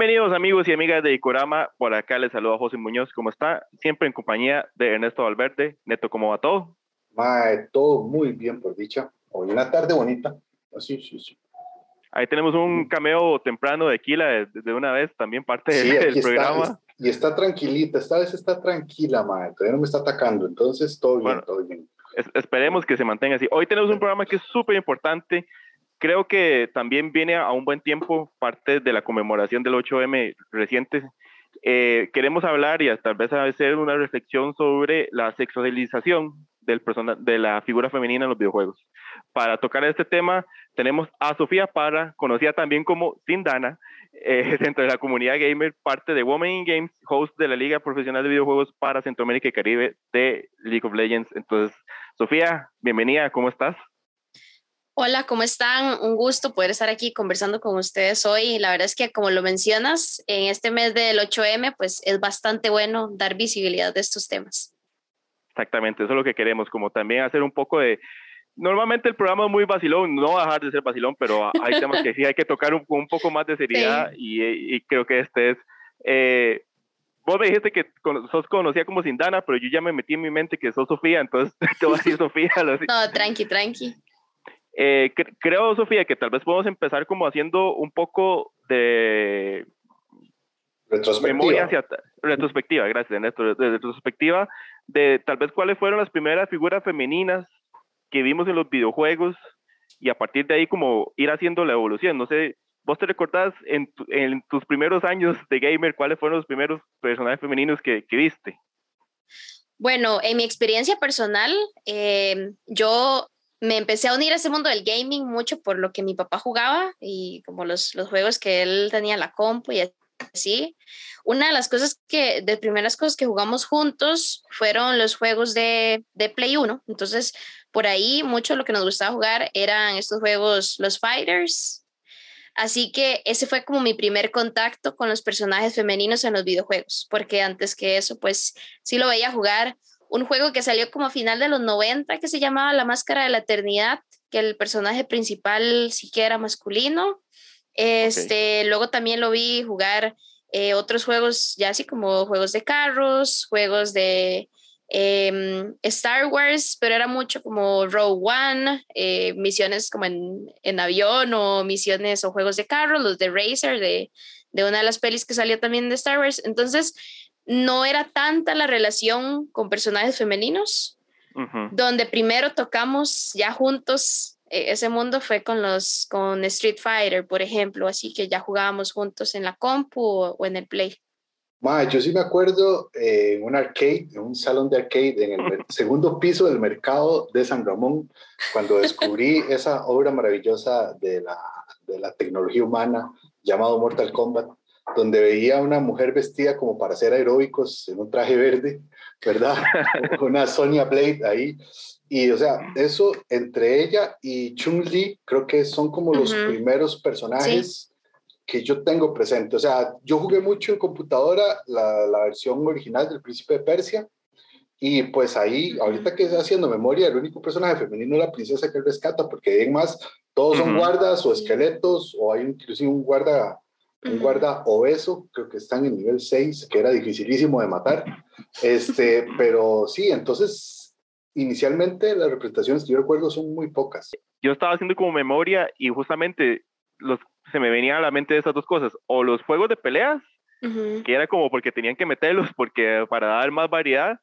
Bienvenidos amigos y amigas de Icorama, por acá les saluda José Muñoz, ¿cómo está? Siempre en compañía de Ernesto Valverde. Neto, ¿cómo va todo? Mae, todo muy bien por dicha. Hoy una tarde bonita. Así, ah, sí, sí. Ahí tenemos un cameo temprano de Kila de, una vez, también parte del, programa. y está tranquilita, esta vez está tranquila, mae, todavía no me está atacando, entonces todo bien, todo bien. esperemos que se mantenga así. Hoy tenemos un programa que es súper importante creo que también viene a un buen tiempo parte de la conmemoración del 8M reciente. Eh, queremos hablar y tal vez hacer una reflexión sobre la sexualización del persona, de la figura femenina en los videojuegos. Para tocar este tema tenemos a Sofía Parra, conocida también como Sindana, eh, dentro de la comunidad gamer, parte de Women in Games, host de la Liga Profesional de Videojuegos para Centroamérica y Caribe de League of Legends. Entonces, Sofía, bienvenida, ¿cómo estás? Hola, ¿cómo están? Un gusto poder estar aquí conversando con ustedes hoy. La verdad es que, como lo mencionas, en este mes del 8M, pues es bastante bueno dar visibilidad de estos temas. Exactamente, eso es lo que queremos, como también hacer un poco de... Normalmente el programa es muy vacilón, no va a dejar de ser vacilón, pero hay temas que sí hay que tocar un, un poco más de seriedad y, creo que este es... Eh, vos me dijiste que sos conocida como Sindana, pero yo ya me metí en mi mente que sos Sofía, entonces te voy a decir Sofía. No, tranqui, tranqui. Eh, creo, Sofía, que tal vez podemos empezar como haciendo un poco de retrospectiva. hacia retrospectiva, gracias, Néstor, de retrospectiva de tal vez cuáles fueron las primeras figuras femeninas que vimos en los videojuegos y a partir de ahí como ir haciendo la evolución. No sé, vos te recordás en, en tus primeros años de gamer, cuáles fueron los primeros personajes femeninos que, que viste. Bueno, en mi experiencia personal, eh, yo me empecé a unir a ese mundo del gaming mucho por lo que mi papá jugaba y como los, los juegos que él tenía en la compu y así. Una de las cosas que, de primeras cosas que jugamos juntos fueron los juegos de, de Play 1. Entonces, por ahí mucho lo que nos gustaba jugar eran estos juegos, los fighters. Así que ese fue como mi primer contacto con los personajes femeninos en los videojuegos, porque antes que eso, pues sí lo veía jugar un juego que salió como a final de los 90 que se llamaba La Máscara de la Eternidad, que el personaje principal sí que era masculino. Este, Luego también lo vi jugar eh, otros juegos, ya así como juegos de carros, juegos de em, Star Wars, pero era mucho como Row One, eh, misiones como en, en, avión o misiones o juegos de carros, los de Racer, de, de una de las pelis que salió también de Star Wars. Entonces, no era tanta la relación con personajes femeninos, donde primero tocamos ya juntos e, ese mundo fue con los con Street Fighter, por ejemplo, así que ya jugábamos juntos en la compu o, en el Play. yo sí me acuerdo eh, en un arcade, en un salón de arcade en el segundo piso del mercado de San Ramón, cuando descubrí esa obra maravillosa de la, de la tecnología humana llamado Mortal Kombat donde veía a una mujer vestida como para hacer aeróbicos en un traje verde, ¿verdad? una Sonia Blade ahí. Y, o sea, eso entre ella y Chun-Li, creo que son como los primeros personajes que yo tengo presente. O sea, yo jugué mucho en computadora la, la, versión original del Príncipe de Persia. Y pues ahí, ahorita que estoy haciendo memoria, el único personaje femenino es la princesa que él rescata, porque además todos son guardas o esqueletos, o hay inclusive un guarda un guarda obeso, creo que están en nivel 6, que era dificilísimo de matar. Este, pero sí, entonces, inicialmente las representaciones que yo recuerdo son muy pocas. Yo estaba haciendo como memoria y justamente los, se me venían a la mente esas dos cosas, o los juegos de peleas, que era como porque tenían que meterlos porque para dar más variedad,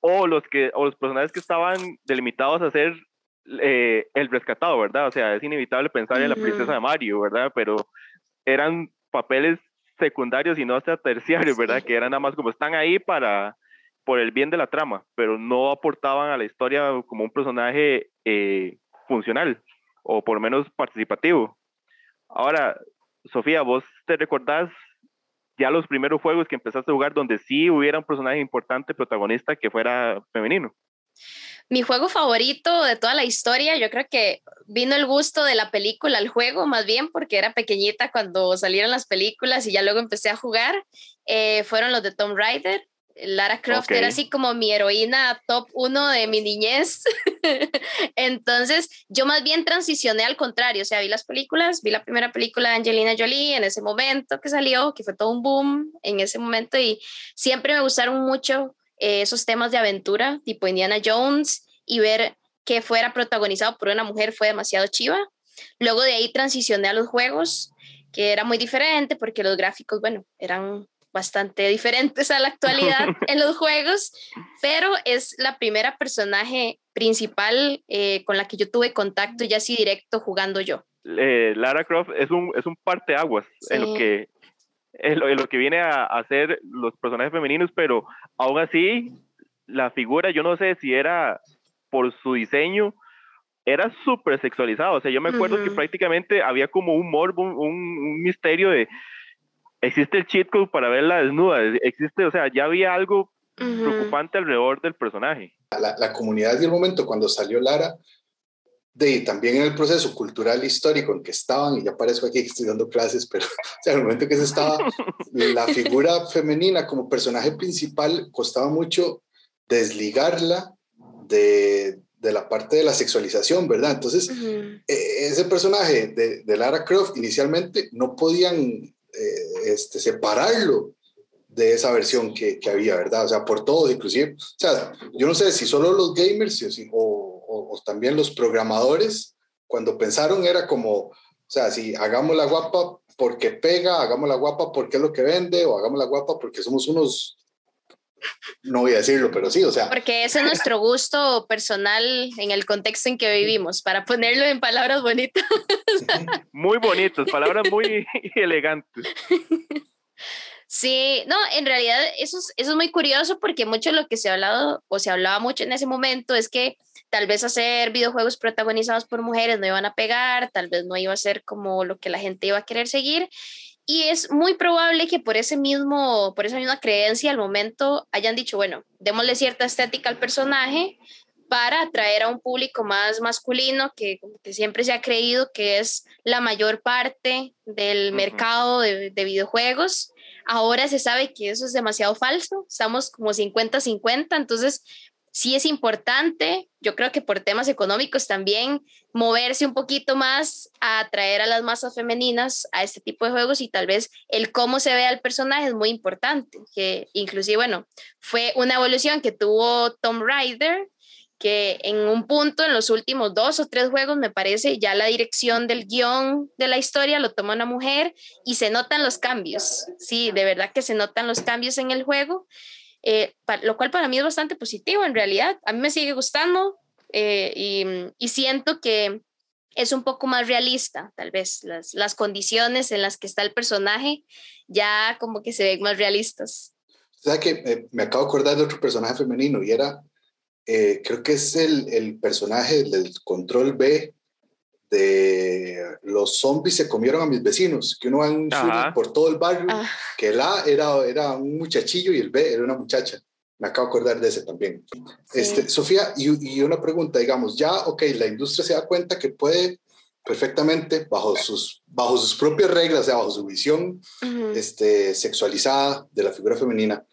o los, que, o los personajes que estaban delimitados a ser eh, el rescatado, ¿verdad? O sea, es inevitable pensar en la princesa de Mario, ¿verdad? Pero eran papeles secundarios y no hasta terciarios, ¿verdad? Que eran nada más como están ahí para por el bien de la trama, pero no aportaban a la historia como un personaje eh, funcional o por lo menos participativo. Ahora, Sofía, vos te recordás ya los primeros juegos que empezaste a jugar donde sí hubiera un personaje importante, protagonista, que fuera femenino. Mi juego favorito de toda la historia, yo creo que vino el gusto de la película al juego, más bien porque era pequeñita cuando salieron las películas y ya luego empecé a jugar, eh, fueron los de Tomb Raider. Lara Croft era así como mi heroína top uno de mi niñez. Entonces, yo más bien transicioné al contrario, o sea, vi las películas, vi la primera película de Angelina Jolie en ese momento que salió, que fue todo un boom en ese momento y siempre me gustaron mucho eh, esos temas de aventura, tipo Indiana Jones, y ver que fuera protagonizado por una mujer fue demasiado chiva. Luego de ahí transicioné a los juegos, que era muy diferente porque los gráficos, bueno, eran bastante diferentes a la actualidad en los juegos, pero es la primera personaje principal eh, con la que yo tuve contacto ya así directo jugando yo. Eh, Lara Croft es un, es un parteaguas en lo que en lo, que viene a, hacer los personajes femeninos, pero aún así la figura, yo no sé si era por su diseño, era súper sexualizado. O sea, yo me acuerdo que prácticamente había como un morbo, un, un, misterio de existe el cheat code para verla desnuda, existe, o sea, ya había algo preocupante alrededor del personaje. La, la, comunidad y el momento cuando salió Lara, de también en el proceso cultural histórico en que estaban, y ya parezco aquí estudiando clases, pero o sea, en el momento que se estaba, la figura femenina como personaje principal costaba mucho desligarla de, de la parte de la sexualización, ¿verdad? Entonces, e, ese personaje de, de, Lara Croft inicialmente no podían eh, este, separarlo de esa versión que, que, había, ¿verdad? O sea, por todos, inclusive. O sea, yo no sé si solo los gamers o, o, también los programadores, cuando pensaron era como, o sea, si hagamos la guapa porque pega, hagamos la guapa porque es lo que vende, o hagamos la guapa porque somos unos no voy a decirlo, pero sí, o sea. Porque ese es nuestro gusto personal en el contexto en que vivimos, para ponerlo en palabras bonitas. Muy bonitas, palabras muy elegantes. Sí, no, en realidad eso es, eso es muy curioso porque mucho de lo que se ha hablado o se hablaba mucho en ese momento es que tal vez hacer videojuegos protagonizados por mujeres no iban a pegar, tal vez no iba a ser como lo que la gente iba a querer seguir y es muy probable que por ese mismo, por esa misma creencia al momento hayan dicho, bueno, démosle cierta estética al personaje para atraer a un público más masculino que, que siempre se ha creído que es la mayor parte del mercado de, de, videojuegos. Ahora se sabe que eso es demasiado falso, estamos como 50-50, entonces sí es importante, yo creo que por temas económicos también, moverse un poquito más a atraer a las masas femeninas a este tipo de juegos y tal vez el cómo se ve al personaje es muy importante, que inclusive, bueno, fue una evolución que tuvo Tom Raider, que en un punto, en los últimos dos o tres juegos, me parece, ya la dirección del guion de la historia lo toma una mujer y se notan los cambios, sí, de verdad que se notan los cambios en el juego. Eh, lo cual para mí es bastante positivo en realidad. A mí me sigue gustando eh, y, siento que es un poco más realista, tal vez. Las, las, condiciones en las que está el personaje ya como que se ven más realistas. O sea que eh, me acabo de acordar de otro personaje femenino y era, creo que es el, el personaje del Control B los zombies se comieron a mis vecinos, que uno va en por todo el barrio, ah. que el A era, era un muchachillo y el B era una muchacha. Me acabo de acordar de ese también. Este, Sofía, y, y, una pregunta, digamos, ya, ok, la industria se da cuenta que puede perfectamente, bajo sus, bajo sus propias reglas, o sea, bajo su visión este, sexualizada de la figura femenina,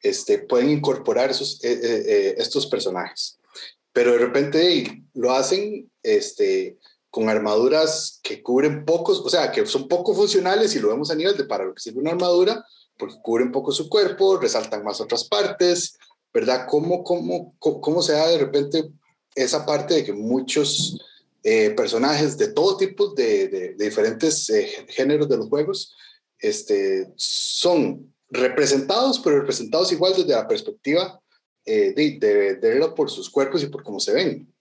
este, pueden incorporar esos, eh, eh, eh, estos personajes. Pero de repente lo hacen este, con armaduras que cubren pocos, o sea, que son poco funcionales y lo vemos a nivel de para lo que sirve una armadura, porque cubren poco su cuerpo, resaltan más otras partes, ¿verdad? ¿Cómo, cómo, cómo, se da de repente esa parte de que muchos eh, personajes de todo tipo, de, de, diferentes eh, géneros de los juegos, este, son representados, pero representados igual desde la perspectiva eh, de, de, de verlo por sus cuerpos y por cómo se ven?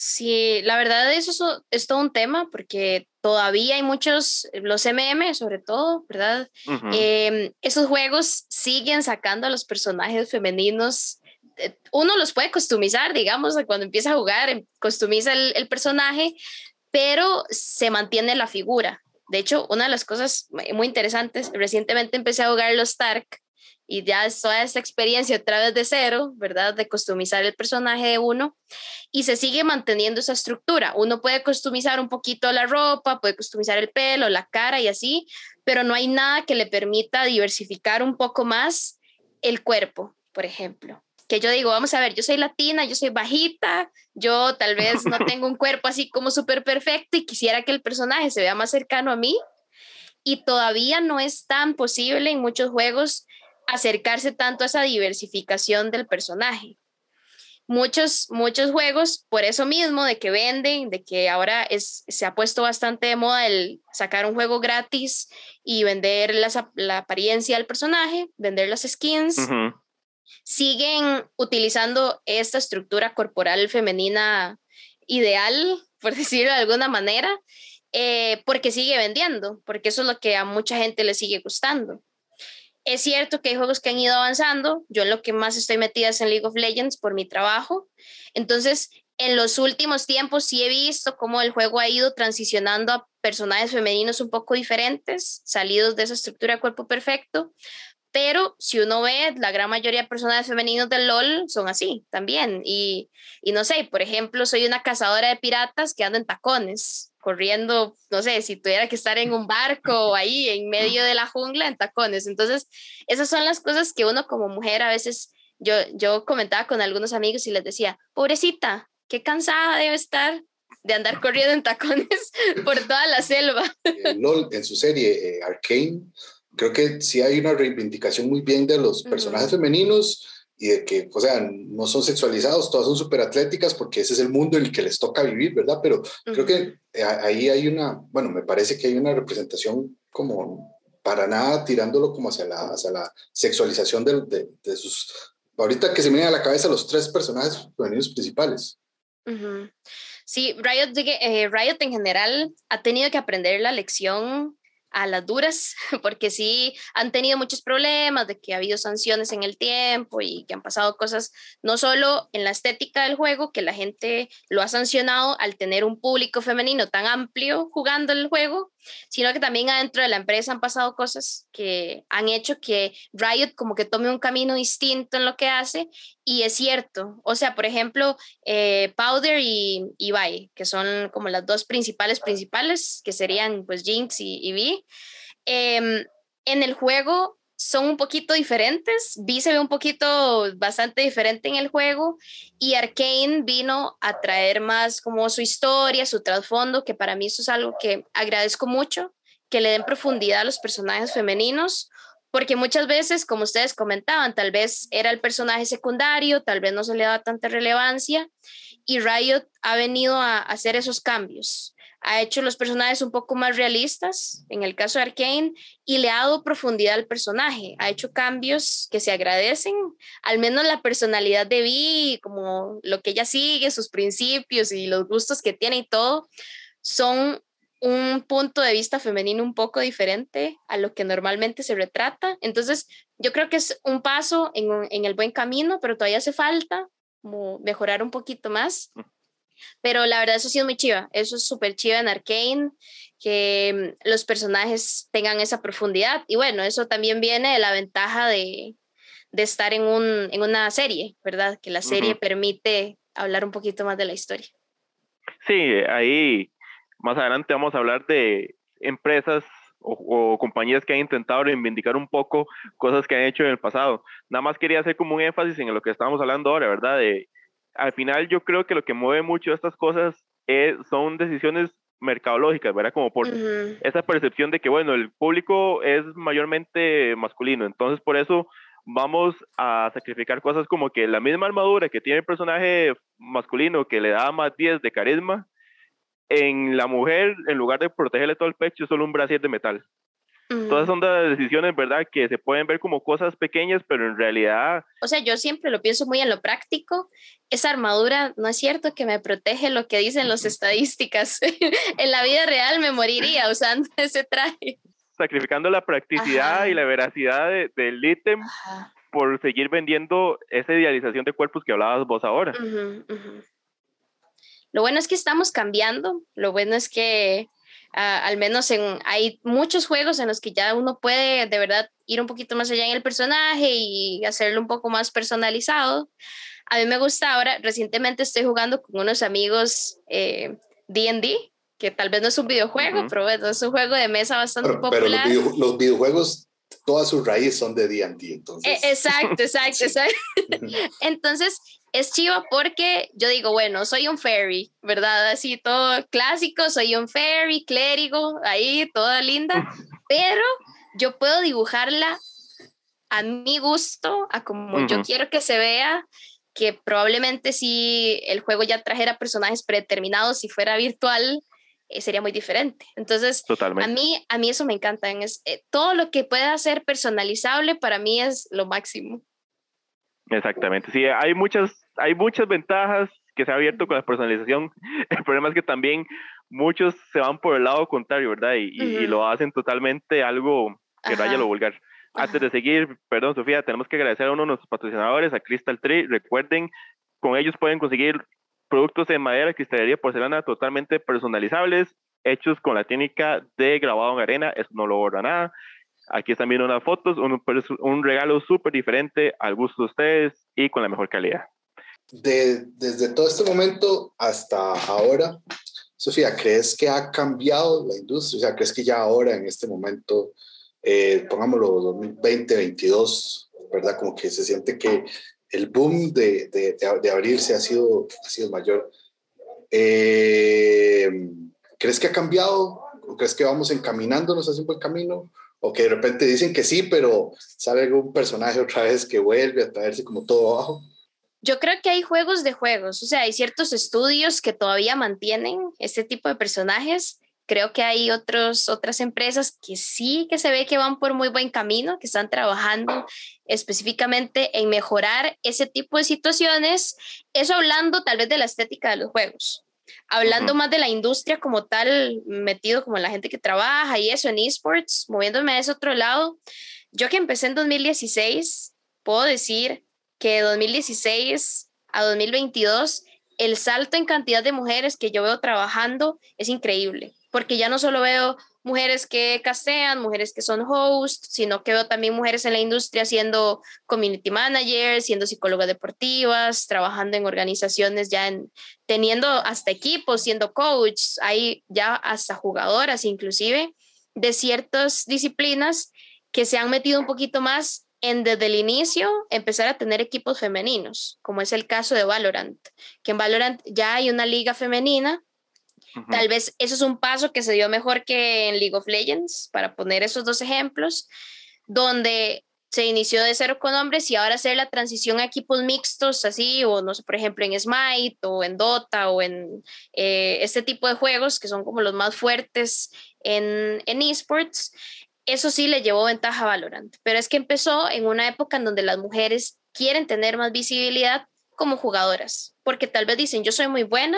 Sí, la verdad eso es, todo un tema porque todavía hay muchos, los MM sobre todo, ¿verdad? Em, esos juegos siguen sacando a los personajes femeninos. Eh, uno los puede customizar, digamos, cuando empieza a jugar, em, customiza el, el personaje, pero se mantiene la figura. De hecho, una de las cosas muy interesantes, recientemente empecé a jugar los Stark y ya es toda esta experiencia otra vez de cero, ¿verdad? De customizar el personaje de uno y se sigue manteniendo esa estructura. Uno puede customizar un poquito la ropa, puede customizar el pelo, la cara y así, pero no hay nada que le permita diversificar un poco más el cuerpo, por ejemplo. Que yo digo, vamos a ver, yo soy latina, yo soy bajita, yo tal vez no tengo un cuerpo así como súper perfecto y quisiera que el personaje se vea más cercano a mí. Y todavía no es tan posible en muchos juegos acercarse tanto a esa diversificación del personaje. Muchos, muchos juegos, por eso mismo, de que venden, de que ahora es, se ha puesto bastante de moda el sacar un juego gratis y vender la apariencia del personaje, vender las skins, siguen utilizando esta estructura corporal femenina ideal, por decirlo de alguna manera, eh, porque sigue vendiendo, porque eso es lo que a mucha gente le sigue gustando. Es cierto que hay juegos que han ido avanzando. Yo en lo que más estoy metida es en League of Legends por mi trabajo. Entonces, en los últimos tiempos sí he visto cómo el juego ha ido transicionando a personajes femeninos un poco diferentes, salidos de esa estructura de cuerpo perfecto. Pero si uno ve, la gran mayoría de personajes femeninos del LOL son así también. Y, y no sé, por ejemplo, soy una cazadora de piratas que anda en tacones corriendo, no sé, si tuviera que estar en un barco o ahí en medio de la jungla en tacones. Entonces, esas son las cosas que uno como mujer a veces, yo, yo comentaba con algunos amigos y les decía, pobrecita, qué cansada debe estar de andar corriendo en tacones por toda la selva. LOL, en su serie eh, Arcane, creo que sí hay una reivindicación muy bien de los personajes femeninos y de que, o sea, no son sexualizados, todas son súper atléticas porque ese es el mundo en el que les toca vivir, ¿verdad? Pero creo que eh, ahí hay una, bueno, me parece que hay una representación como para nada tirándolo como hacia la, hacia la sexualización de, de, sus... Ahorita que se me vienen a la cabeza los tres personajes femeninos principales. Sí, Riot, eh, Riot en general ha tenido que aprender la lección a las duras, porque sí han tenido muchos problemas de que ha habido sanciones en el tiempo y que han pasado cosas no solo en la estética del juego, que la gente lo ha sancionado al tener un público femenino tan amplio jugando el juego, sino que también adentro de la empresa han pasado cosas que han hecho que Riot como que tome un camino distinto en lo que hace y es cierto, o sea, por ejemplo, eh, Powder y, y que son como las dos principales principales, que serían pues Jinx y, y em, en el juego son un poquito diferentes. Vi se ve un poquito bastante diferente en el juego y Arkane vino a traer más como su historia, su trasfondo, que para mí eso es algo que agradezco mucho, que le den profundidad a los personajes femeninos, porque muchas veces, como ustedes comentaban, tal vez era el personaje secundario, tal vez no se le daba tanta relevancia y Riot ha venido a hacer esos cambios ha hecho los personajes un poco más realistas, en el caso de Arkane, y le ha dado profundidad al personaje. Ha hecho cambios que se agradecen, al menos la personalidad de Vi, como lo que ella sigue, sus principios y los gustos que tiene y todo, son un punto de vista femenino un poco diferente a lo que normalmente se retrata. Entonces, yo creo que es un paso en, en el buen camino, pero todavía hace falta mejorar un poquito más. Pero la verdad, eso sí es muy chiva. Eso es súper chiva en Arkane, que mm, los personajes tengan esa profundidad. Y bueno, eso también viene de la ventaja de, de estar en, un, en una serie, ¿verdad? Que la serie permite hablar un poquito más de la historia. Sí, ahí más adelante vamos a hablar de empresas o, o, compañías que han intentado reivindicar un poco cosas que han hecho en el pasado. Nada más quería hacer como un énfasis en lo que estábamos hablando ahora, ¿verdad? De al final yo creo que lo que mueve mucho estas cosas es, son decisiones mercadológicas, ¿verdad? Como por esa percepción de que, bueno, el público es mayormente masculino, entonces por eso vamos a sacrificar cosas como que la misma armadura que tiene el personaje masculino que le da más 10 de carisma, en la mujer, en lugar de protegerle todo el pecho, es solo un brasier de metal. Todas son decisiones, ¿verdad? Que se pueden ver como cosas pequeñas, pero en realidad... O sea, yo siempre lo pienso muy en lo práctico. Esa armadura, no es cierto que me protege lo que dicen las estadísticas. en la vida real me moriría usando ese traje. Sacrificando la practicidad y la veracidad del ítem por seguir vendiendo esa idealización de cuerpos que hablabas vos ahora. Lo bueno es que estamos cambiando. Lo bueno es que al menos en, hay muchos juegos en los que ya uno puede de verdad ir un poquito más allá en el personaje y hacerlo un poco más personalizado. A mí me gusta ahora, recientemente estoy jugando con unos amigos D&D, eh, que tal vez no es un videojuego, pero es un juego de mesa bastante popular. Pero los, videojuegos toda su raíz son de D&D. Entonces. E, exacto, exacto, exacto. Entonces, es chiva porque yo digo, bueno, soy un fairy, ¿verdad? Así todo clásico, soy un fairy, clérigo, ahí toda linda, pero yo puedo dibujarla a mi gusto, a como yo quiero que se vea, que probablemente si el juego ya trajera personajes predeterminados, si fuera virtual, eh, sería muy diferente. Entonces, a mí, a mí eso me encanta. Es, eh, todo lo que pueda ser personalizable para mí es lo máximo. Exactamente, sí, hay muchas, hay muchas ventajas que se ha abierto con la personalización. El problema es que también muchos se van por el lado contrario, ¿verdad? Y, lo hacen totalmente algo que vaya lo vulgar. Antes de seguir, perdón Sofía, tenemos que agradecer a uno de nuestros patrocinadores, a Crystal Tree. Recuerden, con ellos pueden conseguir productos de madera, cristalería, porcelana totalmente personalizables, hechos con la técnica de grabado en arena, eso no lo borra nada. Aquí están viendo unas fotos, un, un regalo súper diferente al gusto de ustedes y con la mejor calidad. De, desde todo este momento hasta ahora, Sofía, ¿crees que ha cambiado la industria? O sea, ¿crees que ya ahora, en este momento, eh, pongámoslo 2020, 2022, ¿verdad? Como que se siente que el boom de, de, de, abrirse ha sido, ha sido mayor. Eh, ¿Crees que ha cambiado? ¿O crees que vamos encaminándonos hacia un buen camino? o que de repente dicen que sí, pero sale algún personaje otra vez que vuelve a traerse como todo abajo. Yo creo que hay juegos de juegos, o sea, hay ciertos estudios que todavía mantienen este tipo de personajes. Creo que hay otros, otras empresas que sí que se ve que van por muy buen camino, que están trabajando específicamente en mejorar ese tipo de situaciones. Eso hablando tal vez de la estética de los juegos. Hablando más de la industria como tal, metido como la gente que trabaja y eso en esports, moviéndome a ese otro lado, yo que empecé en 2016, puedo decir que de 2016 a 2022, el salto en cantidad de mujeres que yo veo trabajando es increíble, porque ya no solo veo mujeres que castean, mujeres que son hosts, sino que veo también mujeres en la industria siendo community managers, siendo psicólogas deportivas, trabajando en organizaciones ya en, teniendo hasta equipos, siendo coaches, hay ya hasta jugadoras inclusive de ciertas disciplinas que se han metido un poquito más en desde el inicio empezar a tener equipos femeninos, como es el caso de Valorant, que en Valorant ya hay una liga femenina Tal vez eso es un paso que se dio mejor que en League of Legends, para poner esos dos ejemplos, donde se inició de cero con hombres y ahora hacer la transición a equipos mixtos, así, o no sé, por ejemplo, en Smite o en Dota o en eh, este tipo de juegos que son como los más fuertes en, en esports, eso sí le llevó ventaja a Valorant. Pero es que empezó en una época en donde las mujeres quieren tener más visibilidad como jugadoras, porque tal vez dicen, yo soy muy buena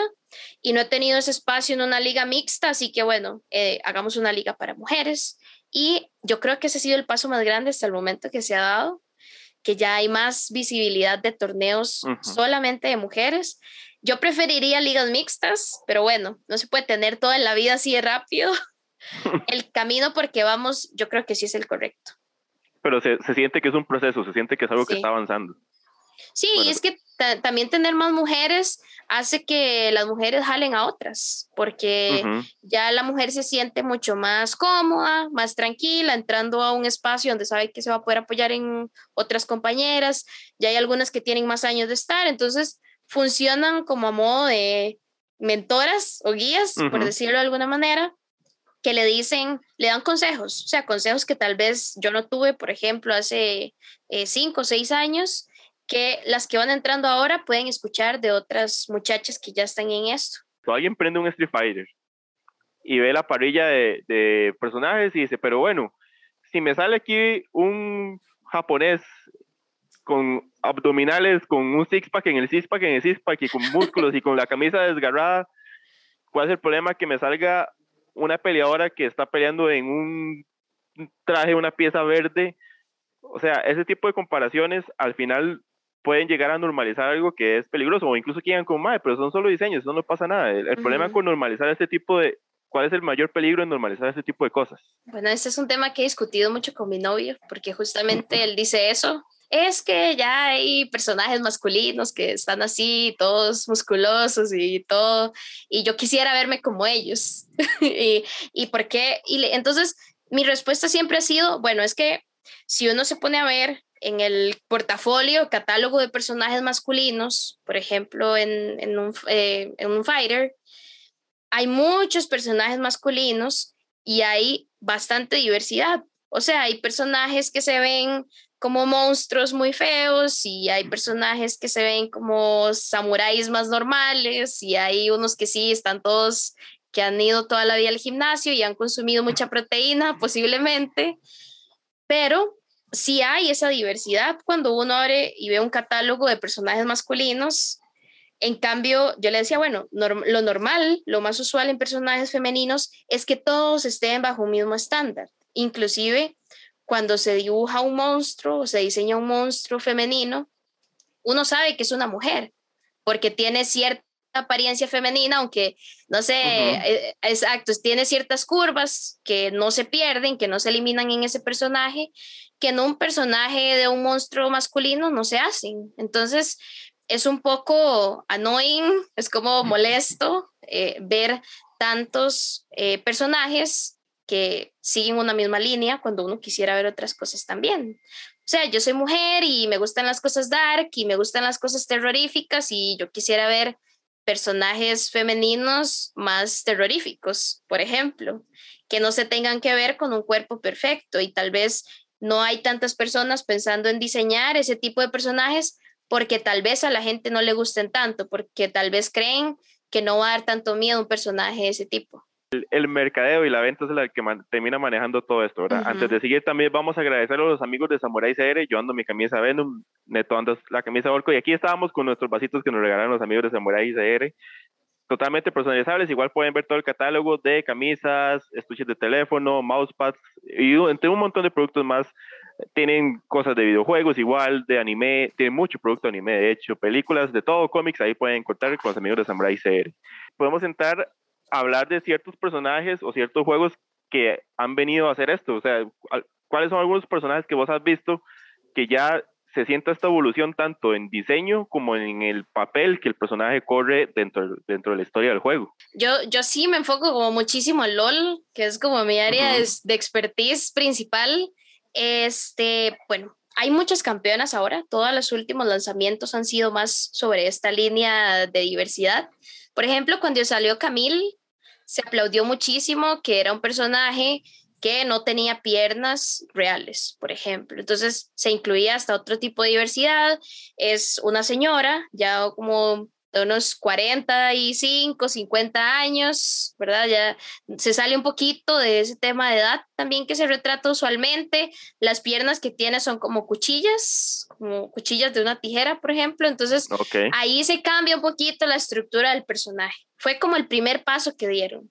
y no he tenido ese espacio en una liga mixta, así que bueno, eh, hagamos una liga para mujeres. Y yo creo que ese ha sido el paso más grande hasta el momento que se ha dado, que ya hay más visibilidad de torneos solamente de mujeres. Yo preferiría ligas mixtas, pero bueno, no se puede tener todo en la vida así de rápido. el camino porque vamos, yo creo que sí es el correcto. Pero se, se siente que es un proceso, se siente que es algo que está avanzando. Sí, y es que también tener más mujeres hace que las mujeres jalen a otras, porque ya la mujer se siente mucho más cómoda, más tranquila, entrando a un espacio donde sabe que se va a poder apoyar en otras compañeras, ya hay algunas que tienen más años de estar, entonces funcionan como a modo de mentoras o guías, por decirlo de alguna manera, que le dicen, le dan consejos, o sea, consejos que tal vez yo no tuve, por ejemplo, hace eh, cinco o seis años, que las que van entrando ahora pueden escuchar de otras muchachas que ya están en esto. Alguien prende un Street Fighter y ve la parrilla de, de personajes y dice, pero bueno, si me sale aquí un japonés con abdominales, con un six-pack en el six-pack, en el six-pack y con músculos y con la camisa desgarrada, ¿cuál es el problema que me salga una peleadora que está peleando en un traje, una pieza verde? O sea, ese tipo de comparaciones al final pueden llegar a normalizar algo que es peligroso o incluso quieran como, madre, pero son solo diseños, eso no pasa nada. El, problema con normalizar este tipo de, ¿cuál es el mayor peligro en normalizar este tipo de cosas? Bueno, este es un tema que he discutido mucho con mi novio, porque justamente él dice eso. Es que ya hay personajes masculinos que están así, todos musculosos y todo, y yo quisiera verme como ellos. y, y por qué, y entonces mi respuesta siempre ha sido, bueno, es que si uno se pone a ver en el portafolio, catálogo de personajes masculinos, por ejemplo, en, un, eh, en un fighter, hay muchos personajes masculinos y hay bastante diversidad. O sea, hay personajes que se ven como monstruos muy feos y hay personajes que se ven como samuráis más normales y hay unos que sí están todos que han ido toda la vida al gimnasio y han consumido mucha proteína posiblemente, pero sí hay esa diversidad cuando uno abre y ve un catálogo de personajes masculinos. En cambio, yo le decía, bueno, lo normal, lo más usual en personajes femeninos es que todos estén bajo un mismo estándar. Inclusive, cuando se dibuja un monstruo o se diseña un monstruo femenino, uno sabe que es una mujer, porque tiene cierta apariencia femenina, aunque no sé, eh, exacto, tiene ciertas curvas que no se pierden, que no se eliminan en ese personaje, que en un personaje de un monstruo masculino no se hacen. Entonces, es un poco annoying, es como molesto eh, ver tantos eh, personajes que siguen una misma línea cuando uno quisiera ver otras cosas también. O sea, yo soy mujer y me gustan las cosas dark y me gustan las cosas terroríficas y yo quisiera ver personajes femeninos más terroríficos, por ejemplo, que no se tengan que ver con un cuerpo perfecto y tal vez no hay tantas personas pensando en diseñar ese tipo de personajes porque tal vez a la gente no le gusten tanto, porque tal vez creen que no va a dar tanto miedo un personaje de ese tipo el, mercadeo y la venta es la que termina manejando todo esto, ¿verdad? Antes de seguir, también vamos a agradecer a los amigos de Samurai CR. Yo ando mi camisa Venom, Neto ando la camisa Orco, y aquí estábamos con nuestros vasitos que nos regalaron los amigos de Samurai CR. Totalmente personalizables, igual pueden ver todo el catálogo de camisas, estuches de teléfono, mousepads y entre un montón de productos más. Tienen cosas de videojuegos, igual de anime, tienen mucho producto anime, de hecho, películas, de todo, cómics, ahí pueden encontrar con los amigos de Samurai CR. Podemos entrar hablar de ciertos personajes o ciertos juegos que han venido a hacer esto. O sea, ¿cuáles son algunos personajes que vos has visto que ya se sienta esta evolución tanto en diseño como en el papel que el personaje corre dentro, dentro de la historia del juego. Yo, yo sí me enfoco como muchísimo en LOL, que es como mi área de, de, expertise principal. Este, bueno, hay muchas campeonas ahora, todos los últimos lanzamientos han sido más sobre esta línea de diversidad. Por ejemplo, cuando salió Camille, se aplaudió muchísimo que era un personaje que no tenía piernas reales, por ejemplo. Entonces se incluía hasta otro tipo de diversidad. Es una señora, ya como de unos 45, 50 años, ¿verdad? Ya se sale un poquito de ese tema de edad también que se retrata usualmente. Las piernas que tiene son como cuchillas, como cuchillas de una tijera, por ejemplo. Entonces ahí se cambia un poquito la estructura del personaje. Fue como el primer paso que dieron.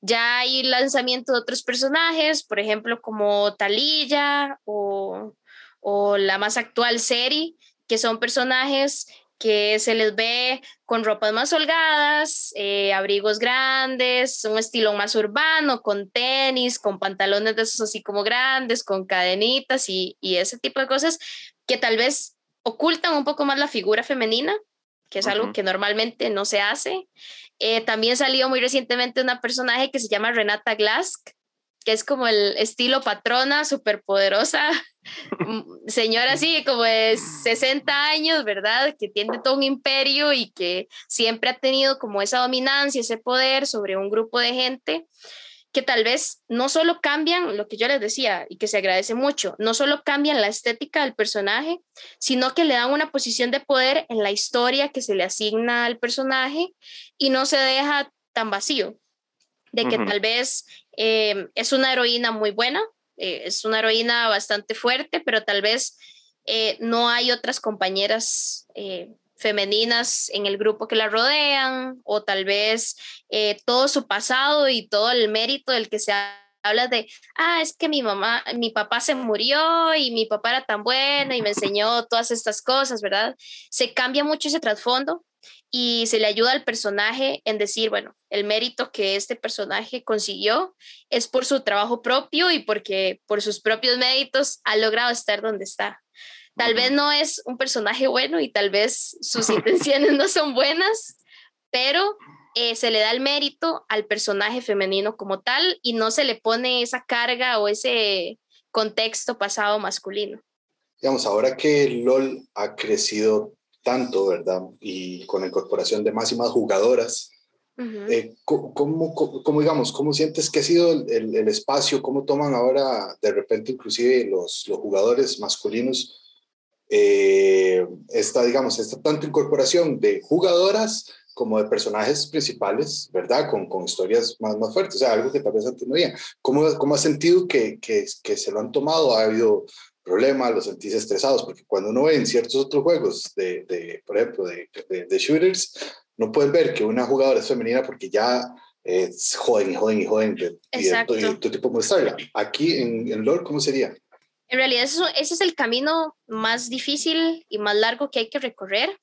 Ya hay lanzamiento de otros personajes, por ejemplo, como Talilla o, o la más actual serie, que son personajes que se les ve con ropas más holgadas, eh, abrigos grandes, un estilo más urbano, con tenis, con pantalones de esos así como grandes, con cadenitas y, y ese tipo de cosas que tal vez ocultan un poco más la figura femenina, que es algo que normalmente no se hace. Eh, también salió muy recientemente una personaje que se llama Renata Glask, que es como el estilo patrona, súper poderosa, mm, señora así como de 60 años, ¿verdad? Que tiene todo un imperio y que siempre ha tenido como esa dominancia, ese poder sobre un grupo de gente que tal vez no solo cambian lo que yo les decía y que se agradece mucho, no solo cambian la estética del personaje, sino que le dan una posición de poder en la historia que se le asigna al personaje y no se deja tan vacío. De que tal vez eh, es una heroína muy buena, eh, es una heroína bastante fuerte, pero tal vez eh, no hay otras compañeras femeninas en el grupo que la rodean, o tal vez todo su pasado y todo el mérito del que se habla de, ah, es que mi mamá, mi papá se murió y mi papá era tan bueno y me enseñó todas estas cosas, ¿verdad? Se cambia mucho ese trasfondo y se le ayuda al personaje en decir, bueno, el mérito que este personaje consiguió es por su trabajo propio y porque por sus propios méritos ha logrado estar donde está. Tal vez no es un personaje bueno y tal vez sus intenciones no son buenas, pero eh, se le da el mérito al personaje femenino como tal y no se le pone esa carga o ese contexto pasado masculino. Digamos, ahora que LOL ha crecido tanto, ¿verdad? Y con la incorporación de más y más jugadoras, eh, ¿cómo, digamos, cómo sientes que ha sido el, el, espacio? ¿Cómo toman ahora de repente inclusive los, los jugadores masculinos eh, esta, digamos, esta tanta incorporación de jugadoras como de personajes principales, ¿verdad? Con, con historias más, más fuertes, o sea, algo que tal vez antes no había. ¿Cómo, cómo has sentido que, que, que se lo han tomado? ¿Ha habido problemas? ¿Los sentís estresados? Porque cuando uno ve en ciertos otros juegos, de, de por ejemplo, de, de, shooters, no pueden ver que una jugadora es femenina porque ya es joden y joden y joden y, y, tu tipo mostrarla. Aquí en, en LOL, ¿cómo sería? En realidad eso, ese es el camino más difícil y más largo que hay que recorrer.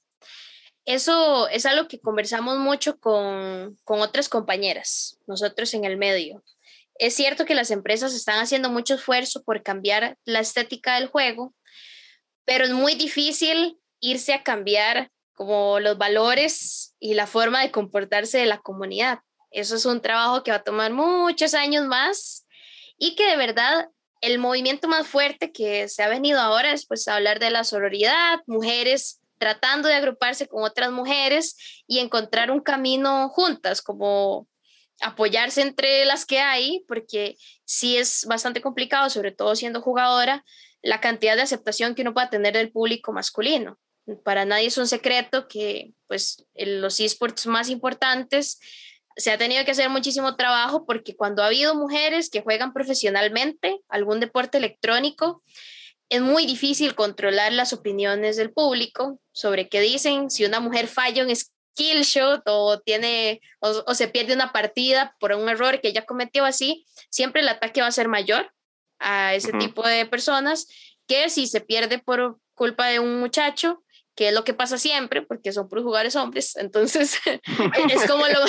Eso es algo que conversamos mucho con, con otras compañeras, nosotros en el medio. Es cierto que las empresas están haciendo mucho esfuerzo por cambiar la estética del juego, pero es muy difícil irse a cambiar como los valores y la forma de comportarse de la comunidad. Eso es un trabajo que va a tomar muchos años más y que de verdad el movimiento más fuerte que se ha venido ahora es pues hablar de la sororidad, mujeres tratando de agruparse con otras mujeres y encontrar un camino juntas, como apoyarse entre las que hay, porque sí es bastante complicado, sobre todo siendo jugadora, la cantidad de aceptación que uno pueda tener del público masculino. Para nadie es un secreto que pues los esports más importantes se ha tenido que hacer muchísimo trabajo porque cuando ha habido mujeres que juegan profesionalmente algún deporte electrónico, es muy difícil controlar las opiniones del público sobre qué dicen, si una mujer falla un skill shot o tiene o, se pierde una partida por un error que ella cometió así, siempre el ataque va a ser mayor a ese tipo de personas que si se pierde por culpa de un muchacho que es lo que pasa siempre, porque son puros jugadores hombres, entonces es, como lo,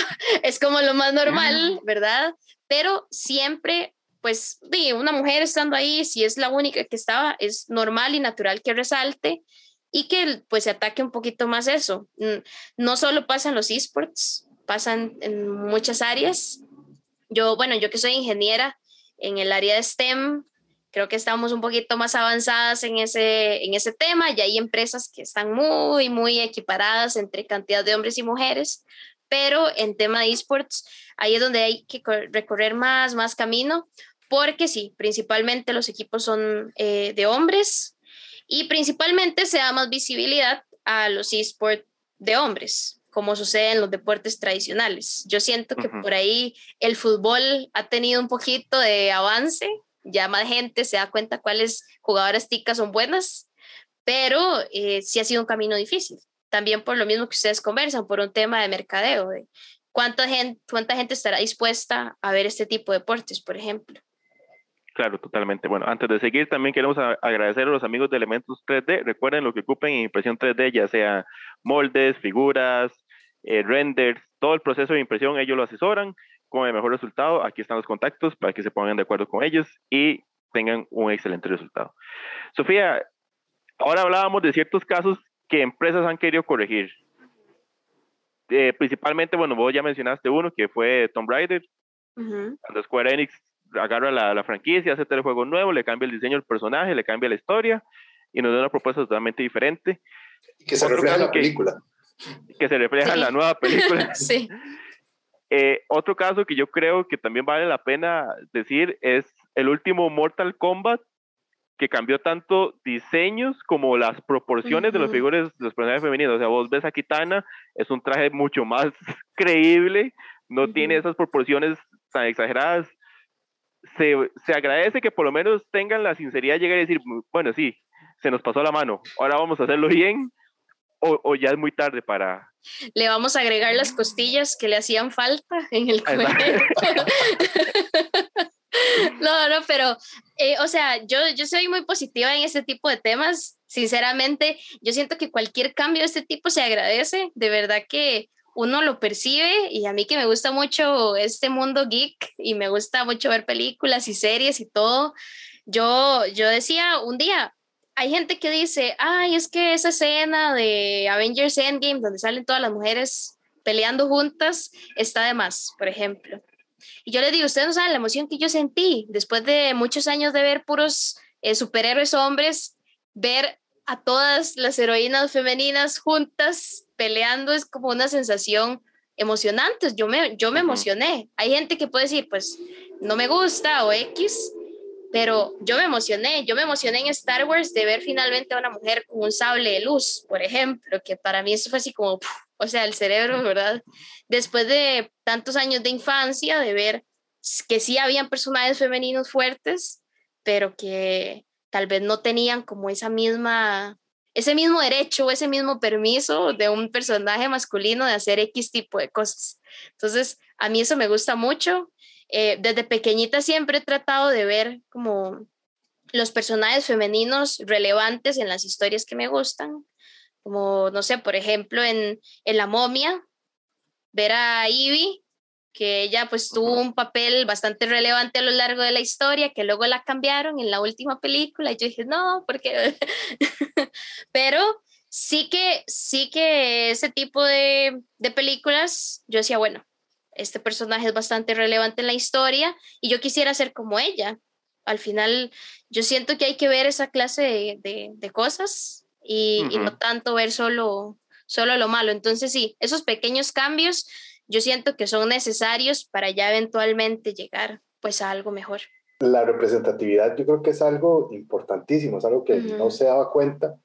es como lo más normal, ¿verdad? Pero siempre, pues, una mujer estando ahí, si es la única que estaba, es normal y natural que resalte y que pues se ataque un poquito más eso. No solo pasa en los esports, pasan en muchas áreas. Yo, bueno, yo que soy ingeniera en el área de STEM, Creo que estamos un poquito más avanzadas en ese, en ese tema. Ya hay empresas que están muy, muy equiparadas entre cantidad de hombres y mujeres, pero en tema de esports, ahí es donde hay que recorrer más, más camino, porque sí, principalmente los equipos son eh, de hombres y principalmente se da más visibilidad a los esports de hombres como sucede en los deportes tradicionales. Yo siento que por ahí el fútbol ha tenido un poquito de avance ya más gente se da cuenta cuáles jugadoras ticas son buenas, pero eh, sí ha sido un camino difícil. También por lo mismo que ustedes conversan, por un tema de mercadeo, de cuánta gente, cuánta gente estará dispuesta a ver este tipo de deportes, por ejemplo. Claro, totalmente. Bueno, antes de seguir, también queremos agradecer a los amigos de Elementos 3D. Recuerden lo que ocupen en impresión 3D, ya sea moldes, figuras, eh, renders, todo el proceso de impresión, ellos lo asesoran con el mejor resultado. Aquí están los contactos para que se pongan de acuerdo con ellos y tengan un excelente resultado. Sofía, ahora hablábamos de ciertos casos que empresas han querido corregir. Eh, principalmente, bueno, vos ya mencionaste uno que fue Tomb Raider. Cuando Square Enix agarra la, la franquicia, hace el juego nuevo, le cambia el diseño del personaje, le cambia la historia y nos da una propuesta totalmente diferente. Que se refleja en la película. Que se refleja en la nueva película. sí. Eh, otro caso que yo creo que también vale la pena decir es el último Mortal Kombat, que cambió tanto diseños como las proporciones de los figuras de los personajes femeninos. O sea, vos ves a Kitana, es un traje mucho más creíble, no tiene esas proporciones tan exageradas. Se, se, agradece que por lo menos tengan la sinceridad de llegar y decir, bueno, sí, se nos pasó la mano, ahora vamos a hacerlo bien, o, ya es muy tarde para... Le vamos a agregar las costillas que le hacían falta en el cuello. no, no, pero, eh, o sea, yo, yo soy muy positiva en este tipo de temas. Sinceramente, yo siento que cualquier cambio de este tipo se agradece. De verdad que uno lo percibe y a mí que me gusta mucho este mundo geek y me gusta mucho ver películas y series y todo. Yo, yo decía un día, hay gente que dice, ay, es que esa escena de Avengers Endgame, donde salen todas las mujeres peleando juntas, está de más, por ejemplo. Y yo le digo, ustedes no saben la emoción que yo sentí después de muchos años de ver puros eh, superhéroes hombres, ver a todas las heroínas femeninas juntas peleando es como una sensación emocionante. Yo me, yo me emocioné. Hay gente que puede decir, pues no me gusta o X, pero yo me emocioné. Yo me emocioné en Star Wars de ver finalmente a una mujer con un sable de luz, por ejemplo, que para mí eso fue así como, o sea, el cerebro, ¿verdad? Después de tantos años de infancia, de ver que sí habían personajes femeninos fuertes, pero que tal vez no tenían como esa misma, ese mismo derecho, ese mismo permiso de un personaje masculino de hacer X tipo de cosas. Entonces, a mí eso me gusta mucho. Eh, desde pequeñita siempre he tratado de ver como los personajes femeninos relevantes en las historias que me gustan, como, no sé, por ejemplo, en, en La momia, ver a Ivy que ella pues tuvo un papel bastante relevante a lo largo de la historia, que luego la cambiaron en la última película y yo dije, no, porque... Pero sí que, sí que ese tipo de, de películas, yo decía, bueno, este personaje es bastante relevante en la historia y yo quisiera ser como ella. Al final, yo siento que hay que ver esa clase de, de, cosas y, y, no tanto ver solo, solo lo malo. Entonces, sí, esos pequeños cambios yo siento que son necesarios para ya eventualmente llegar pues a algo mejor. La representatividad yo creo que es algo importantísimo, es algo que no se daba cuenta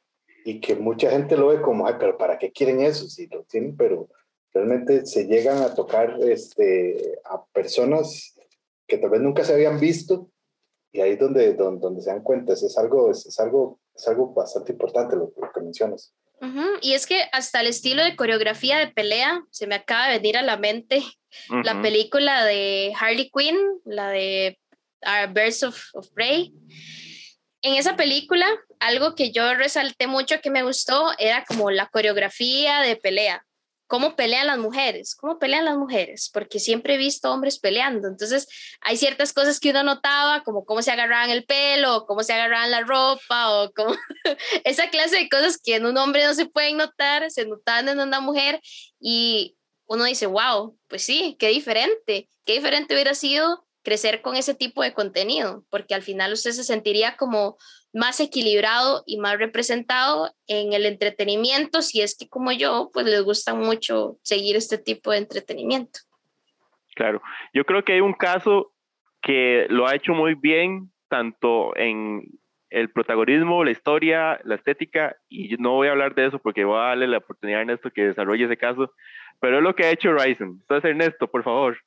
y que mucha gente lo ve como, ay, pero ¿para qué quieren eso? Si lo tienen, pero realmente se llegan a tocar este, a personas que tal vez nunca se habían visto y ahí es donde, donde, donde se dan cuenta, es, algo, es, algo, es algo bastante importante lo, lo que mencionas. Y es que hasta el estilo de coreografía de pelea se me acaba de venir a la mente la película de Harley Quinn, la de uh, Birds of, of, Prey. En esa película, algo que yo resalté mucho que me gustó era como la coreografía de pelea cómo pelean las mujeres, cómo pelean las mujeres, porque siempre he visto hombres peleando. Entonces, hay ciertas cosas que uno notaba, como cómo se agarraban el pelo, cómo se agarraban la ropa, o como esa clase de cosas que en un hombre no se pueden notar, se notaban en una mujer, y uno dice, wow, pues sí, qué diferente, qué diferente hubiera sido crecer con ese tipo de contenido, porque al final usted se sentiría como más equilibrado y más representado en el entretenimiento, si es que como yo, pues les gusta mucho seguir este tipo de entretenimiento. Claro, yo creo que hay un caso que lo ha hecho muy bien, tanto en el protagonismo, la historia, la estética, y no voy a hablar de eso porque voy a darle la oportunidad a Ernesto que desarrolle ese caso, pero es lo que ha hecho Ryzen. Entonces, Ernesto, por favor.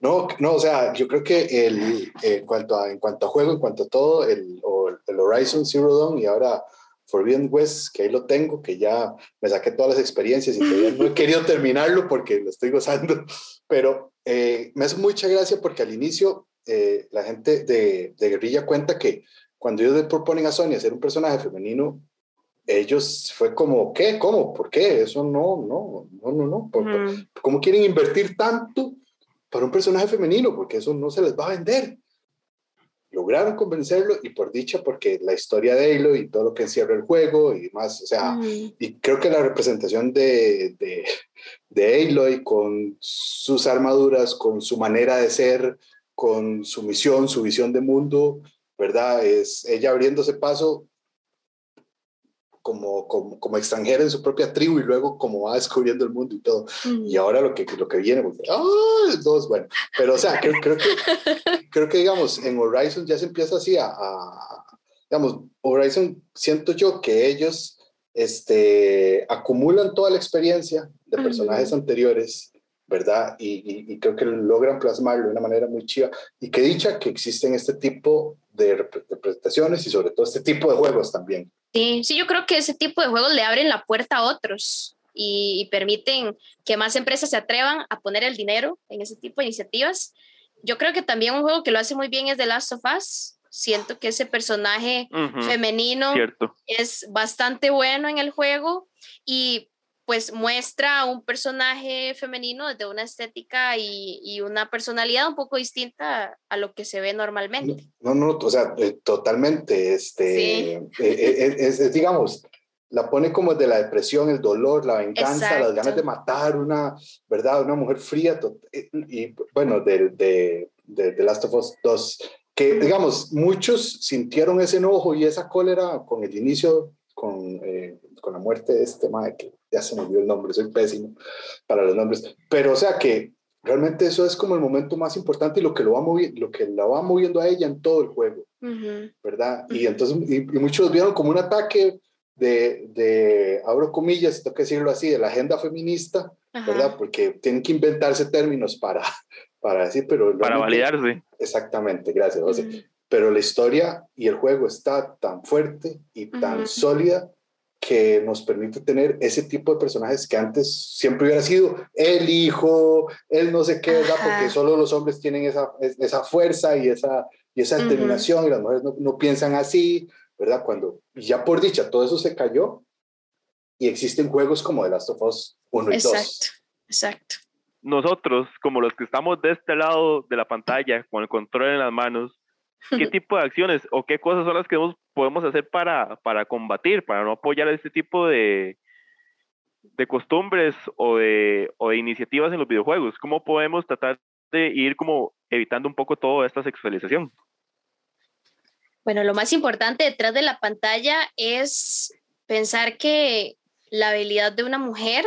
No, no, o sea, yo creo que el, en, cuanto a, en cuanto a juego, en cuanto a todo, el, el Horizon Zero Dawn y ahora Forbidden West, que ahí lo tengo, que ya me saqué todas las experiencias y todavía no he querido terminarlo porque lo estoy gozando, pero eh, me hace mucha gracia porque al inicio eh, la gente de, de, Guerrilla cuenta que cuando ellos le proponen a Sony hacer un personaje femenino, ellos fue como, ¿qué? ¿Cómo? ¿Por qué? Eso no, no, no, no, no. ¿Cómo quieren invertir tanto para un personaje femenino, porque eso no se les va a vender. Lograron convencerlo y por dicha, porque la historia de Halo y todo lo que encierra el juego y más, o sea, mm. y creo que la representación de, de, de Aloy con sus armaduras, con su manera de ser, con su misión, su visión de mundo, ¿verdad? Es ella abriéndose paso como, como, como, extranjera en su propia tribu y luego como va descubriendo el mundo y todo. Y ahora lo que, lo que viene, ¡ah! Dos, bueno, pero o sea, creo, creo, que, creo que, digamos, en Horizon ya se empieza así a, a, digamos, Horizon, siento yo que ellos este, acumulan toda la experiencia de personajes anteriores, ¿verdad? Y, y, creo que logran plasmarlo de una manera muy chiva. Y que dicha que existen este tipo de representaciones y sobre todo este tipo de juegos también. Sí, sí, yo creo que ese tipo de juegos le abren la puerta a otros y, permiten que más empresas se atrevan a poner el dinero en ese tipo de iniciativas. Yo creo que también un juego que lo hace muy bien es The Last of Us. Siento que ese personaje femenino es bastante bueno en el juego y pues muestra un personaje femenino de una estética y, una personalidad un poco distinta a lo que se ve normalmente. No, no, o sea, eh, totalmente, este, eh, eh, es, digamos, la pone como de la depresión, el dolor, la venganza, las ganas de matar una, ¿verdad? Una mujer fría. Y, bueno, de, de, de, The Last of Us 2, que digamos, muchos sintieron ese enojo y esa cólera con el inicio, con, eh, con la muerte de este madre, que ya se me olvidó el nombre, soy pésimo para los nombres, pero o sea que realmente eso es como el momento más importante y lo que lo va moviendo, lo que la va moviendo a ella en todo el juego, ¿verdad? Y entonces, y, muchos vieron como un ataque de, de, abro comillas, tengo que decirlo así, de la agenda feminista, ¿verdad? Porque tienen que inventarse términos para, para decir, pero... Para validarse. Exactamente, gracias, José. Pero la historia y el juego está tan fuerte y tan sólida que nos permite tener ese tipo de personajes que antes siempre hubiera sido el hijo, el no sé qué, ¿verdad? Porque solo los hombres tienen esa, esa fuerza y esa, y esa determinación y las mujeres no, no, piensan así, ¿verdad? Cuando ya por dicha todo eso se cayó y existen juegos como The Last of Us 1 y 2. Exacto, exacto. Nosotros, como los que estamos de este lado de la pantalla, con el control en las manos, ¿Qué tipo de acciones o qué cosas son las que podemos hacer para, para combatir, para no apoyar este tipo de, de costumbres o de, o de iniciativas en los videojuegos? ¿Cómo podemos tratar de ir como evitando un poco toda esta sexualización? Bueno, lo más importante detrás de la pantalla es pensar que la habilidad de una mujer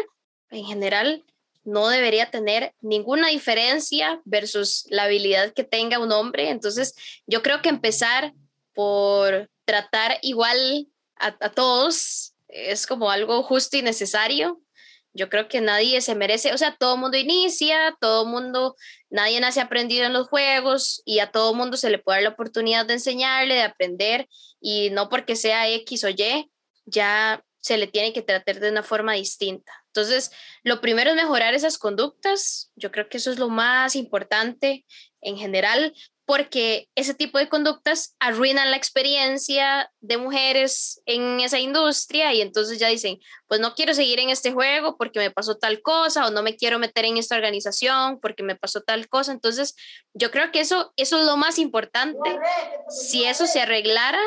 en general no debería tener ninguna diferencia versus la habilidad que tenga un hombre. Entonces, yo creo que empezar por tratar igual a, todos es como algo justo y necesario. Yo creo que nadie se merece, o sea, todo mundo inicia, todo mundo, nadie nace aprendido en los juegos y a todo mundo se le puede dar la oportunidad de enseñarle, de aprender y no porque sea X o Y, ya se le tiene que tratar de una forma distinta. Entonces, lo primero es mejorar esas conductas. Yo creo que eso es lo más importante en general, porque ese tipo de conductas arruinan la experiencia de mujeres en esa industria y entonces ya dicen, pues no quiero seguir en este juego porque me pasó tal cosa o no me quiero meter en esta organización porque me pasó tal cosa. Entonces, yo creo que eso, eso es lo más importante. Si eso se arreglara,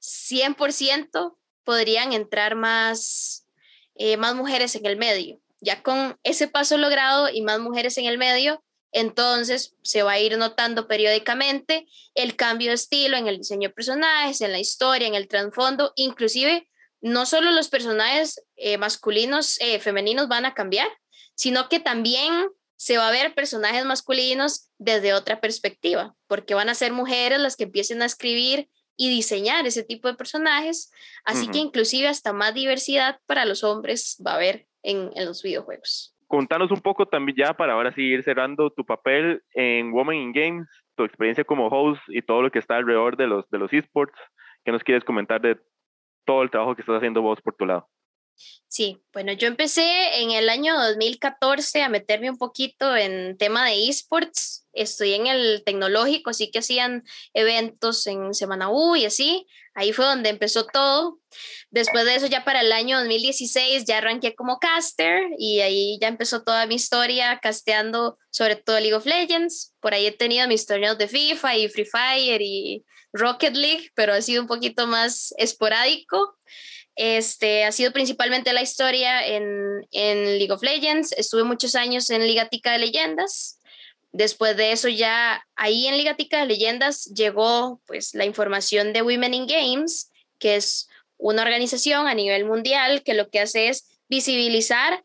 100% podrían entrar más, eh, más mujeres en el medio. Ya con ese paso logrado y más mujeres en el medio, entonces se va a ir notando periódicamente el cambio de estilo en el diseño de personajes, en la historia, en el trasfondo, inclusive no solo los personajes eh, masculinos, eh, femeninos van a cambiar, sino que también se va a ver personajes masculinos desde otra perspectiva, porque van a ser mujeres las que empiecen a escribir y diseñar ese tipo de personajes, así que inclusive hasta más diversidad para los hombres va a haber en, en, los videojuegos. Contanos un poco también ya para ahora seguir cerrando tu papel en Women in Games, tu experiencia como host y todo lo que está alrededor de los, de los esports. ¿Qué nos quieres comentar de todo el trabajo que estás haciendo vos por tu lado? Sí, bueno, yo empecé en el año 2014 a meterme un poquito en tema de esports. Estoy en el tecnológico, así que hacían eventos en Semana U y así. Ahí fue donde empezó todo. Después de eso, ya para el año 2016, ya arranqué como caster y ahí ya empezó toda mi historia casteando sobre todo League of Legends. Por ahí he tenido mis torneos de FIFA y Free Fire y Rocket League, pero ha sido un poquito más esporádico. Este, ha sido principalmente la historia en, en League of Legends. Estuve muchos años en Ligatica de Leyendas. Después de eso ya ahí en Ligatica de Leyendas llegó pues la información de Women in Games, que es una organización a nivel mundial que lo que hace es visibilizar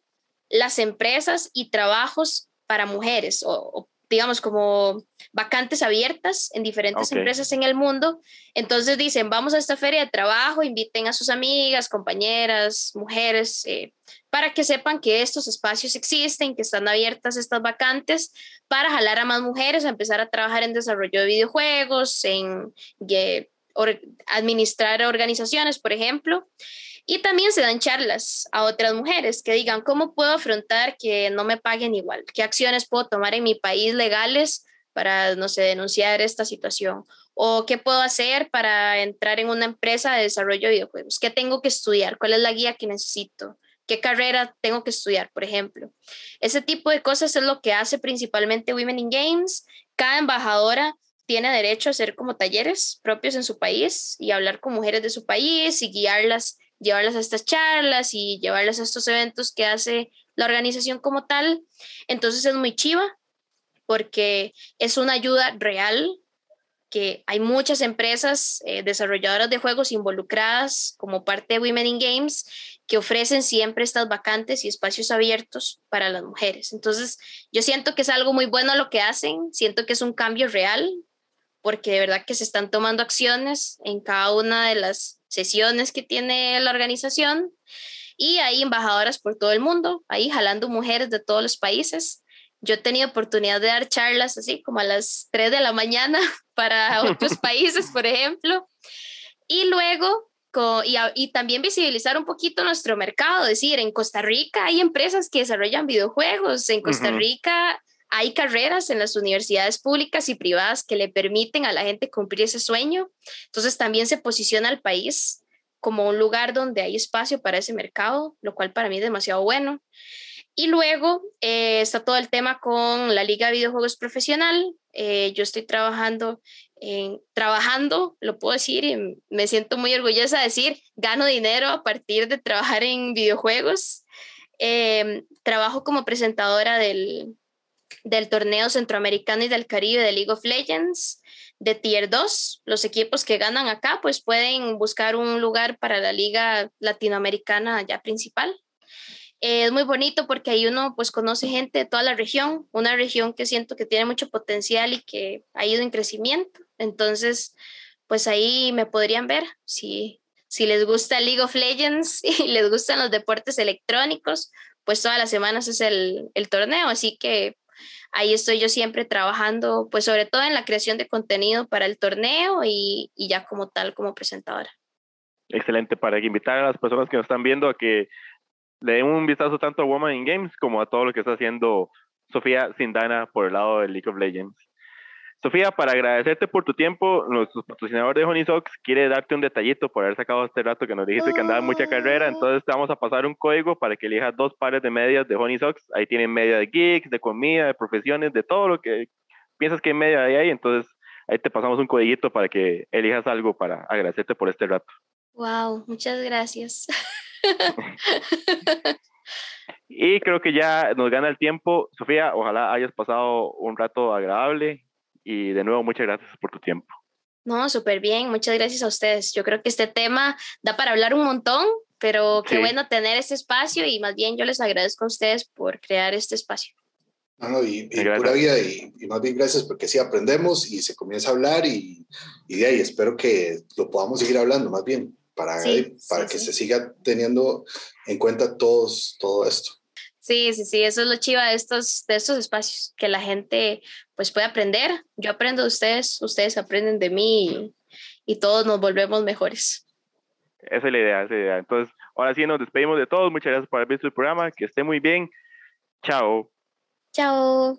las empresas y trabajos para mujeres o, digamos, como vacantes abiertas en diferentes empresas en el mundo. Entonces dicen, vamos a esta feria de trabajo, inviten a sus amigas, compañeras, mujeres, eh, para que sepan que estos espacios existen, que están abiertas estas vacantes, para jalar a más mujeres a empezar a trabajar en desarrollo de videojuegos, en administrar organizaciones, por ejemplo. Y también se dan charlas a otras mujeres que digan, ¿cómo puedo afrontar que no me paguen igual? ¿Qué acciones puedo tomar en mi país legales para, no sé, denunciar esta situación? ¿O qué puedo hacer para entrar en una empresa de desarrollo de videojuegos? ¿Qué tengo que estudiar? ¿Cuál es la guía que necesito? ¿Qué carrera tengo que estudiar, por ejemplo? Ese tipo de cosas es lo que hace principalmente Women in Games. Cada embajadora tiene derecho a hacer como talleres propios en su país y hablar con mujeres de su país y guiarlas llevarlas a estas charlas y llevarlas a estos eventos que hace la organización como tal. Entonces es muy chiva porque es una ayuda real que hay muchas empresas eh, desarrolladoras de juegos involucradas como parte de Women in Games que ofrecen siempre estas vacantes y espacios abiertos para las mujeres. Entonces, yo siento que es algo muy bueno lo que hacen, siento que es un cambio real, porque de verdad que se están tomando acciones en cada una de las sesiones que tiene la organización y hay embajadoras por todo el mundo, ahí jalando mujeres de todos los países. Yo he tenido oportunidad de dar charlas así como a las 3 de la mañana para otros países, por ejemplo. Y luego y, también visibilizar un poquito nuestro mercado, es decir, en Costa Rica hay empresas que desarrollan videojuegos, en Costa Rica hay carreras en las universidades públicas y privadas que le permiten a la gente cumplir ese sueño. Entonces también se posiciona al país como un lugar donde hay espacio para ese mercado, lo cual para mí es demasiado bueno. Y luego eh, está todo el tema con la Liga de Videojuegos Profesional. Eh, yo estoy trabajando trabajando, lo puedo decir, y me siento muy orgullosa de decir, gano dinero a partir de trabajar en videojuegos. Em, trabajo como presentadora del, del torneo centroamericano y del Caribe de League of Legends de Tier 2. Los equipos que ganan acá pues pueden buscar un lugar para la liga latinoamericana ya principal es muy bonito porque ahí uno pues conoce gente de toda la región, una región que siento que tiene mucho potencial y que ha ido en crecimiento. Entonces, pues ahí me podrían ver si, si les gusta League of Legends y les gustan los deportes electrónicos, pues todas las semanas es el, el torneo, así que ahí estoy yo siempre trabajando, pues sobre todo en la creación de contenido para el torneo y, y ya como tal, como presentadora. Excelente, para invitar a las personas que nos están viendo a que le den un vistazo tanto a Woman in Games como a todo lo que está haciendo Sofía Sindana por el lado de League of Legends. Sofía, para agradecerte por tu tiempo, nuestro patrocinador de Honey Sox quiere darte un detallito por haber sacado este rato que nos dijiste que andaba mucha carrera, entonces te vamos a pasar un código para que elijas dos pares de medias de Honey Sox. Ahí tienen media de geeks, de comida, de profesiones, de todo lo que piensas que hay media de ahí, entonces ahí te pasamos un codiguito para que elijas algo para agradecerte por este rato. Wow, muchas gracias. y creo que ya nos gana el tiempo. Sofía, ojalá hayas pasado un rato agradable y de nuevo muchas gracias por tu tiempo. No, súper bien, muchas gracias a ustedes. Yo creo que este tema da para hablar un montón, pero qué bueno tener este espacio y más bien yo les agradezco a ustedes por crear este espacio. No, y, pura vida, y, más bien gracias porque sí aprendemos y se comienza a hablar y, y de ahí espero que lo podamos seguir hablando más bien para, para que se siga teniendo en cuenta todos, todo esto. Sí, sí, sí, eso es lo chiva de estos, de estos espacios, que la gente pues puede aprender. Yo aprendo de ustedes, ustedes aprenden de mí y, y todos nos volvemos mejores. Esa es la idea, esa es la idea. Entonces, ahora sí nos despedimos de todos. Muchas gracias por haber visto el programa. Que esté muy bien. Chao. Chao.